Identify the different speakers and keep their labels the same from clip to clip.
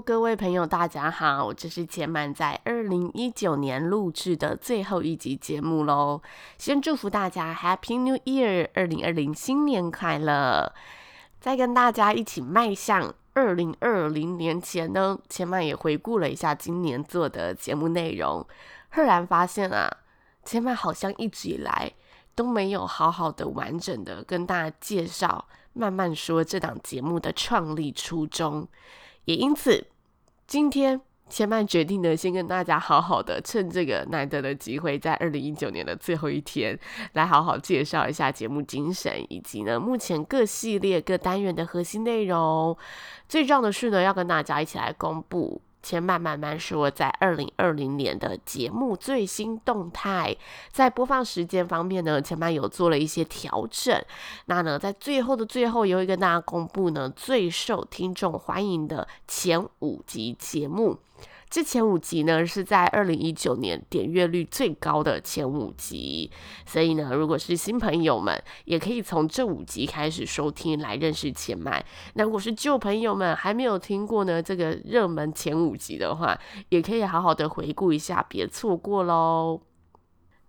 Speaker 1: 各位朋友，大家好！这是千嫚在二零一九年录制的最后一集节目喽。先祝福大家 Happy New Year，二零二零新年快乐！在跟大家一起迈向二零二零年前呢，千嫚也回顾了一下今年做的节目内容，赫然发现啊，千嫚好像一直以来都没有好好的、完整的跟大家介绍，慢慢说这档节目的创立初衷。也因此，今天千曼决定呢，先跟大家好好的趁这个难得的机会，在二零一九年的最后一天，来好好介绍一下节目精神，以及呢目前各系列各单元的核心内容。最重要的是呢，要跟大家一起来公布。前半慢慢说，在二零二零年的节目最新动态，在播放时间方面呢，前半有做了一些调整。那呢，在最后的最后，也会跟大家公布呢最受听众欢迎的前五集节目。这前五集呢，是在二零一九年点阅率最高的前五集，所以呢，如果是新朋友们，也可以从这五集开始收听来认识千嫚。那如果是旧朋友们还没有听过呢，这个热门前五集的话，也可以好好的回顾一下，别错过喽。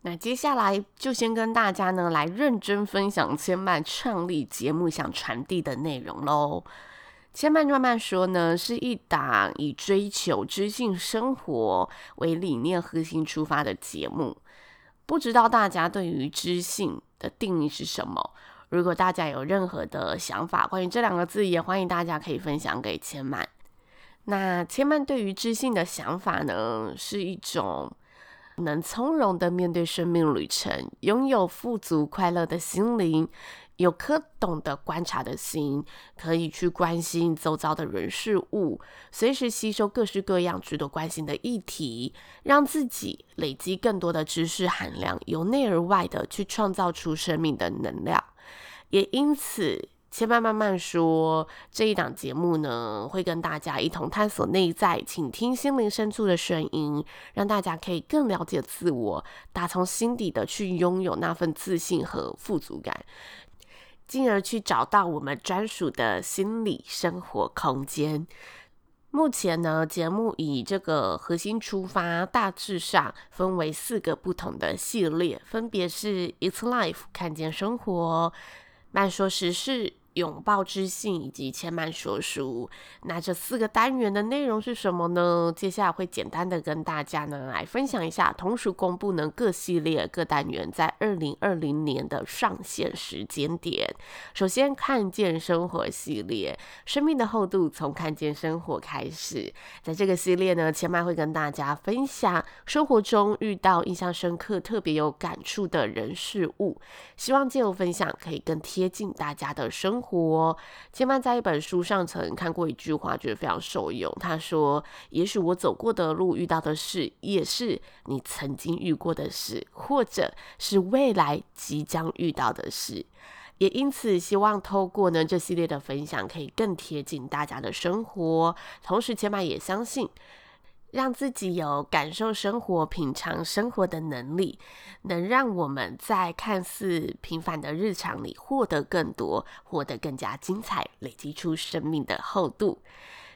Speaker 1: 那接下来就先跟大家呢来认真分享千嫚创立节目想传递的内容喽。千曼慢慢说呢，是一档以追求知性生活为理念核心出发的节目。不知道大家对于知性的定义是什么？如果大家有任何的想法，关于这两个字，也欢迎大家可以分享给千曼。那千曼对于知性的想法呢，是一种能从容的面对生命旅程，拥有富足快乐的心灵。有颗懂得观察的心，可以去关心周遭的人事物，随时吸收各式各样值得关心的议题，让自己累积更多的知识含量，由内而外的去创造出生命的能量。也因此，千嫚慢慢说这一档节目呢，会跟大家一同探索内在，倾听心灵深处的声音，让大家可以更了解自我，打从心底的去拥有那份自信和富足感。进而去找到我们专属的心理生活空间。目前呢，节目以这个核心出发，大致上分为四个不同的系列，分别是 It's Life 看见生活、慢说时事。拥抱知性以及千曼说书，那这四个单元的内容是什么呢？接下来会简单的跟大家呢来分享一下，同时公布呢各系列各单元在二零二零年的上线时间点。首先，看见生活系列，生命的厚度从看见生活开始。在这个系列呢，千曼会跟大家分享生活中遇到印象深刻、特别有感触的人事物，希望借由分享可以更贴近大家的生活。活，千嫚在一本书上曾看过一句话，觉得非常受用。他说：“也许我走过的路、遇到的事，也是你曾经遇过的事，或者是未来即将遇到的事。”也因此，希望透过呢这系列的分享，可以更贴近大家的生活。同时，千嫚也相信。让自己有感受生活、品尝生活的能力，能让我们在看似平凡的日常里获得更多，获得更加精彩，累积出生命的厚度。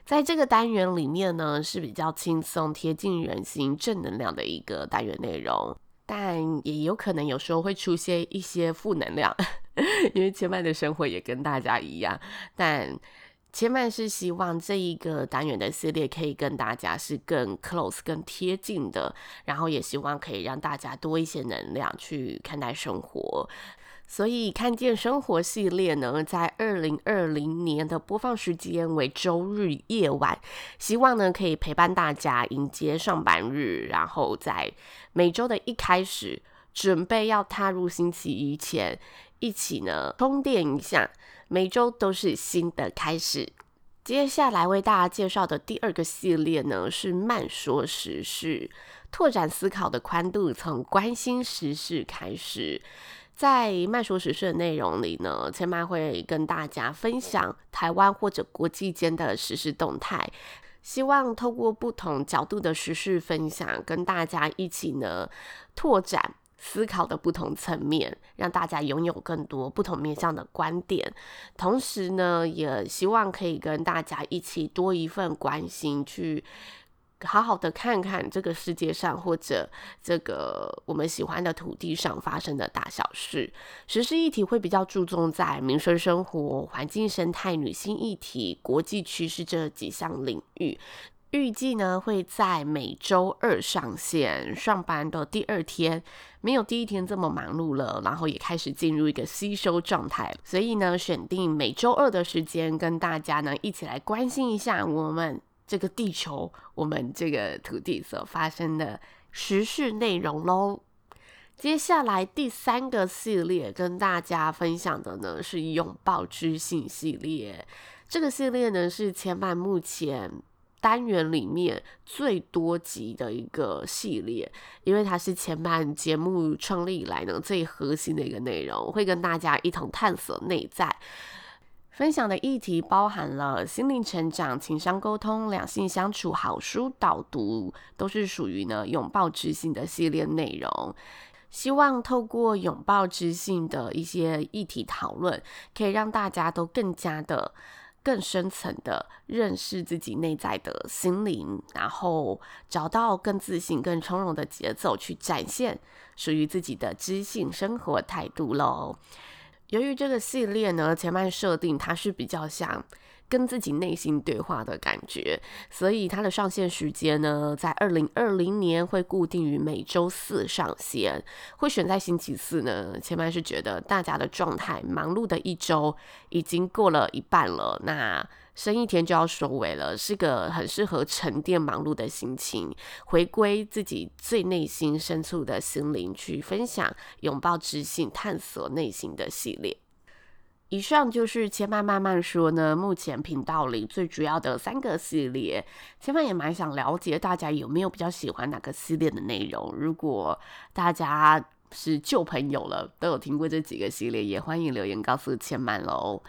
Speaker 1: 在这个单元里面呢，是比较轻松、贴近人心、正能量的一个单元内容，但也有可能有时候会出现一些负能量，因为千嫚的生活也跟大家一样，但。千嫚是希望这一个单元的系列可以跟大家是更 close、更贴近的，然后也希望可以让大家多一些能量去看待生活。所以看见生活系列呢，在二零二零年的播放时间为周日夜晚，希望呢可以陪伴大家迎接上班日，然后在每周的一开始。准备要踏入星期一前，一起呢充电一下，每周都是新的开始。接下来为大家介绍的第二个系列呢，是慢说时事，拓展思考的宽度，从关心时事开始。在慢说时事的内容里呢，千嫚会跟大家分享台湾或者国际间的时事动态，希望透过不同角度的时事分享，跟大家一起呢拓展。思考的不同层面，让大家拥有更多不同面向的观点。同时呢，也希望可以跟大家一起多一份关心，去好好的看看这个世界上或者这个我们喜欢的土地上发生的大小事。时事议题会比较注重在民生生活、环境生态、女性议题、国际趋势这几项领域。预计呢会在每周二上线，上班的第二天，没有第一天这么忙碌了，然后也开始进入一个吸收状态，所以呢选定每周二的时间，跟大家呢一起来关心一下我们这个地球、我们这个土地所发生的时事内容喽。接下来第三个系列跟大家分享的呢是拥抱知性系列，这个系列呢是千嫚目前。单元里面最多集的一个系列，因为它是前半节目创立以来呢最核心的一个内容，会跟大家一同探索内在。分享的议题包含了心灵成长、情商沟通、两性相处、好书导读，都是属于呢拥抱知性的系列内容。希望透过拥抱知性的一些议题讨论，可以让大家都更加的。更深层的认识自己内在的心灵，然后找到更自信、更从容的节奏，去展现属于自己的知性生活态度喽。由于这个系列呢，前半设定它是比较像。跟自己内心对话的感觉，所以它的上线时间呢，在二零二零年会固定于每周四上线，会选在星期四呢。前面是觉得大家的状态，忙碌的一周已经过了一半了，那剩一天就要收尾了，是个很适合沉淀忙碌的心情，回归自己最内心深处的心灵，去分享拥抱知性、探索内心的系列。以上就是千嫚慢慢说呢，目前频道里最主要的三个系列。千嫚也蛮想了解大家有没有比较喜欢哪个系列的内容。如果大家是旧朋友了，都有听过这几个系列，也欢迎留言告诉千嫚喽。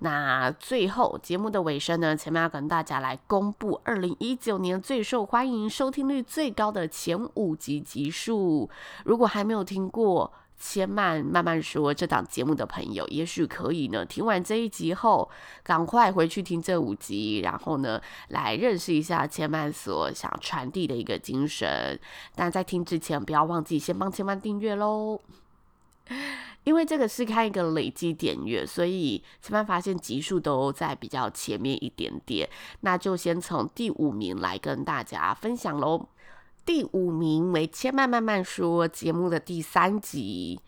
Speaker 1: 那最后节目的尾声呢，千嫚要跟大家来公布二零一九年最受欢迎、收听率最高的前五集集数。如果还没有听过，千慢慢慢说，这档节目的朋友，也许可以呢。听完这一集后，赶快回去听这五集，然后呢，来认识一下千嫚所想传递的一个精神。但在听之前，不要忘记先帮千嫚订阅喽，因为这个是看一个累积点阅，所以千嫚发现集数都在比较前面一点点。那就先从第五名来跟大家分享喽。第五名为千嫚慢慢说节目的第三集，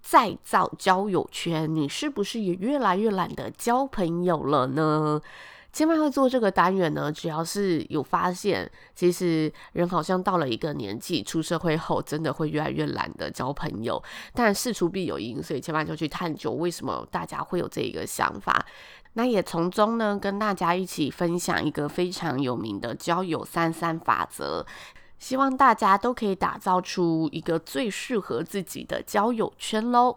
Speaker 1: 再造交友圈，你是不是也越来越懒得交朋友了呢？千嫚会做这个单元呢，主要是有发现，其实人好像到了一个年纪，出社会后，真的会越来越懒得交朋友。但事出必有因，所以千嫚就去探究为什么大家会有这一个想法。那也从中呢，跟大家一起分享一个非常有名的交友三三法则。希望大家都可以打造出一个最适合自己的交友圈喽。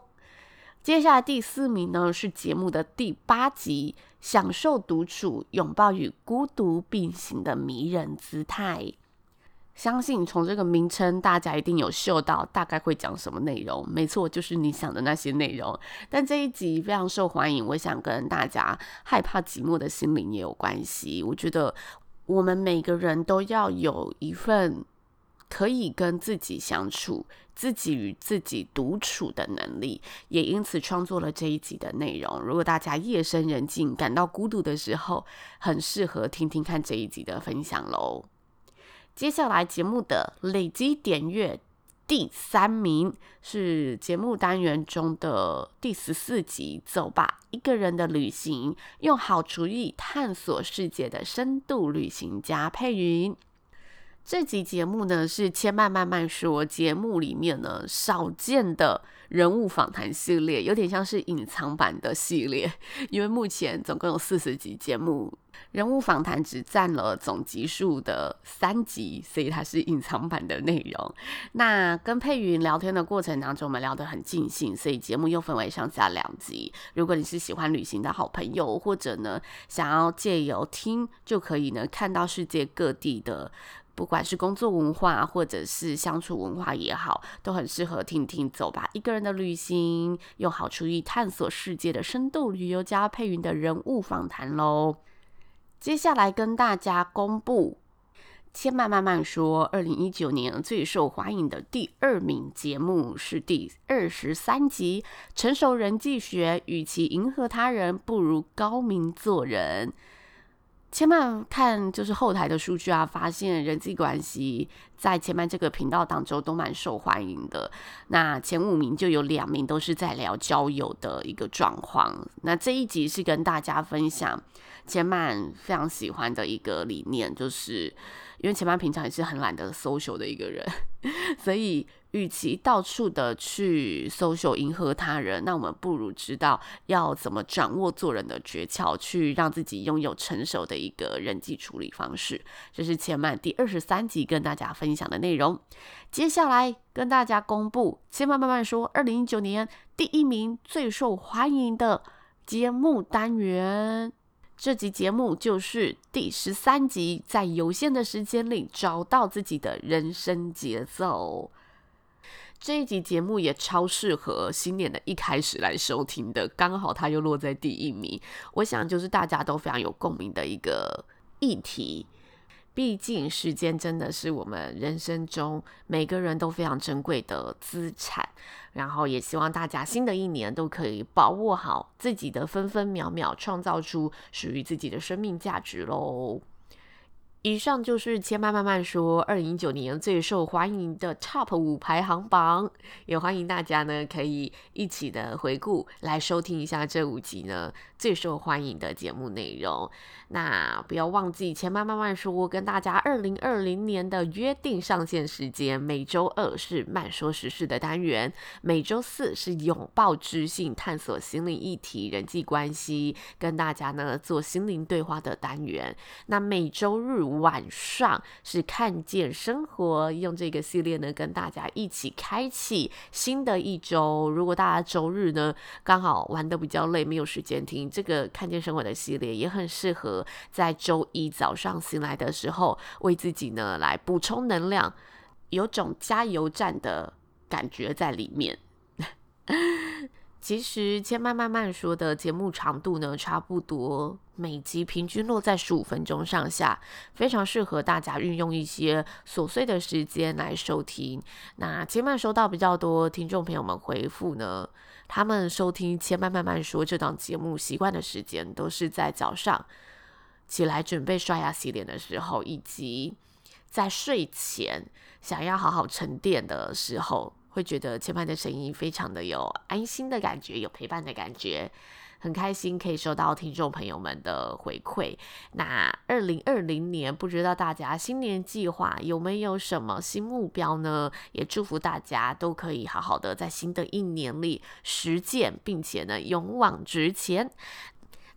Speaker 1: 接下来第四名呢，是节目的第八集，享受独处，拥抱与孤独并行的迷人姿态。相信从这个名称，大家一定有嗅到大概会讲什么内容。没错，就是你想的那些内容。但这一集非常受欢迎，我想跟大家害怕寂寞的心灵也有关系。我觉得我们每个人都要有一份。可以跟自己相处，自己与自己独处的能力，也因此创作了这一集的内容。如果大家夜深人静感到孤独的时候，很适合听听看这一集的分享喽。接下来节目的累积点阅第三名是节目单元中的第十四集，走吧，一个人的旅行，用好厨艺探索世界的深度旅行家佩云。这集节目呢是千慢慢慢说节目里面呢少见的人物访谈系列，有点像是隐藏版的系列，因为目前总共有四十集节目，人物访谈只占了总集数的三集，所以它是隐藏版的内容。那跟佩云聊天的过程当中，我们聊得很尽兴，所以节目又分为上下两集。如果你是喜欢旅行的好朋友，或者呢想要借由听就可以呢看到世界各地的。不管是工作文化或者是相处文化也好，都很适合听听走吧。一个人的旅行，用好厨艺探索世界的深度旅游家佩云的人物访谈喽。接下来跟大家公布，千慢慢慢说，二零一九年最受欢迎的第二名节目是第二十三集《成熟人际学》，与其迎合他人，不如高明做人。千嫚看就是后台的数据啊，发现人际关系在千嫚这个频道当中都蛮受欢迎的。那前五名就有两名都是在聊交友的一个状况。那这一集是跟大家分享千嫚非常喜欢的一个理念，就是因为千嫚平常也是很懒得 social 的一个人，所以。与其到处的去 social 迎合他人，那我们不如知道要怎么掌握做人的诀窍，去让自己拥有成熟的一个人际处理方式。这是千嫚第二十三集跟大家分享的内容。接下来跟大家公布，千嫚慢慢说，二零一九年第一名最受欢迎的节目单元。这集节目就是第十三集，在有限的时间里找到自己的人生节奏。这一集节目也超适合新年的一开始来收听的，刚好它又落在第一名。我想就是大家都非常有共鸣的一个议题。毕竟时间真的是我们人生中每个人都非常珍贵的资产，然后也希望大家新的一年都可以把握好自己的分分秒秒，创造出属于自己的生命价值喽。以上就是千嫚慢慢说二零一九年最受欢迎的 Top 五排行榜，也欢迎大家呢可以一起的回顾来收听一下这五集呢最受欢迎的节目内容。那不要忘记千嫚慢慢说跟大家二零二零年的约定上线时间，每周二是慢说时事的单元，每周四是拥抱知性探索心灵议题人际关系，跟大家呢做心灵对话的单元。那每周日。晚上是看见生活，用这个系列呢，跟大家一起开启新的一周。如果大家周日呢刚好玩的比较累，没有时间听这个看见生活的系列，也很适合在周一早上醒来的时候，为自己呢来补充能量，有种加油站的感觉在里面。其实千慢慢慢说的节目长度呢，差不多每集平均落在十五分钟上下，非常适合大家运用一些琐碎的时间来收听。那千嫚收到比较多听众朋友们回复呢，他们收听千慢慢慢说这档节目习惯的时间都是在早上起来准备刷牙洗脸的时候，以及在睡前想要好好沉淀的时候。会觉得千嫚的声音非常的有安心的感觉，有陪伴的感觉，很开心可以收到听众朋友们的回馈。那二零二零年，不知道大家新年计划有没有什么新目标呢？也祝福大家都可以好好的在新的一年里实践，并且呢勇往直前。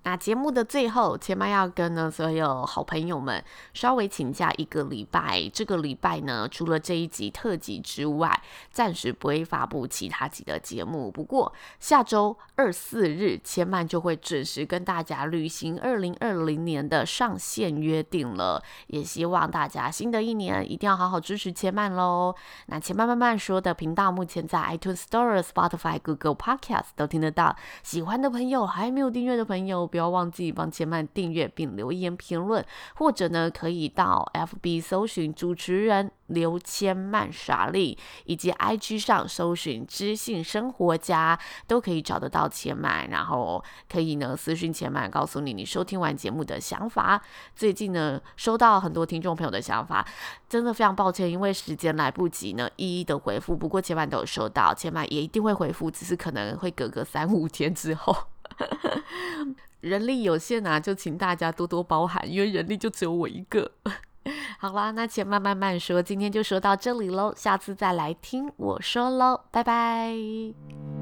Speaker 1: 那节目的最后，千嫚要跟呢所有好朋友们稍微请假一个礼拜。这个礼拜呢，除了这一集特辑之外，暂时不会发布其他集的节目。不过下周二四日，千嫚就会准时跟大家履行二零二零年的上线约定了。也希望大家新的一年一定要好好支持千曼喽。那千嫚慢慢说的频道，目前在 iTunes Store、Spotify、Google Podcast 都听得到。喜欢的朋友，还没有订阅的朋友，不要忘记帮千曼订阅并留言评论，或者呢，可以到 FB 搜寻主持人刘千曼莎莉，以及 IG 上搜寻知性生活家，都可以找得到千曼。然后可以呢私讯千曼，告诉你你收听完节目的想法。最近呢收到很多听众朋友的想法，真的非常抱歉，因为时间来不及呢一一的回复。不过千嫚都有收到，千嫚也一定会回复，只是可能会隔个三五天之后。人力有限啊，就请大家多多包涵，因为人力就只有我一个。好啦，那且慢慢慢说，今天就说到这里喽，下次再来听我说喽，拜拜。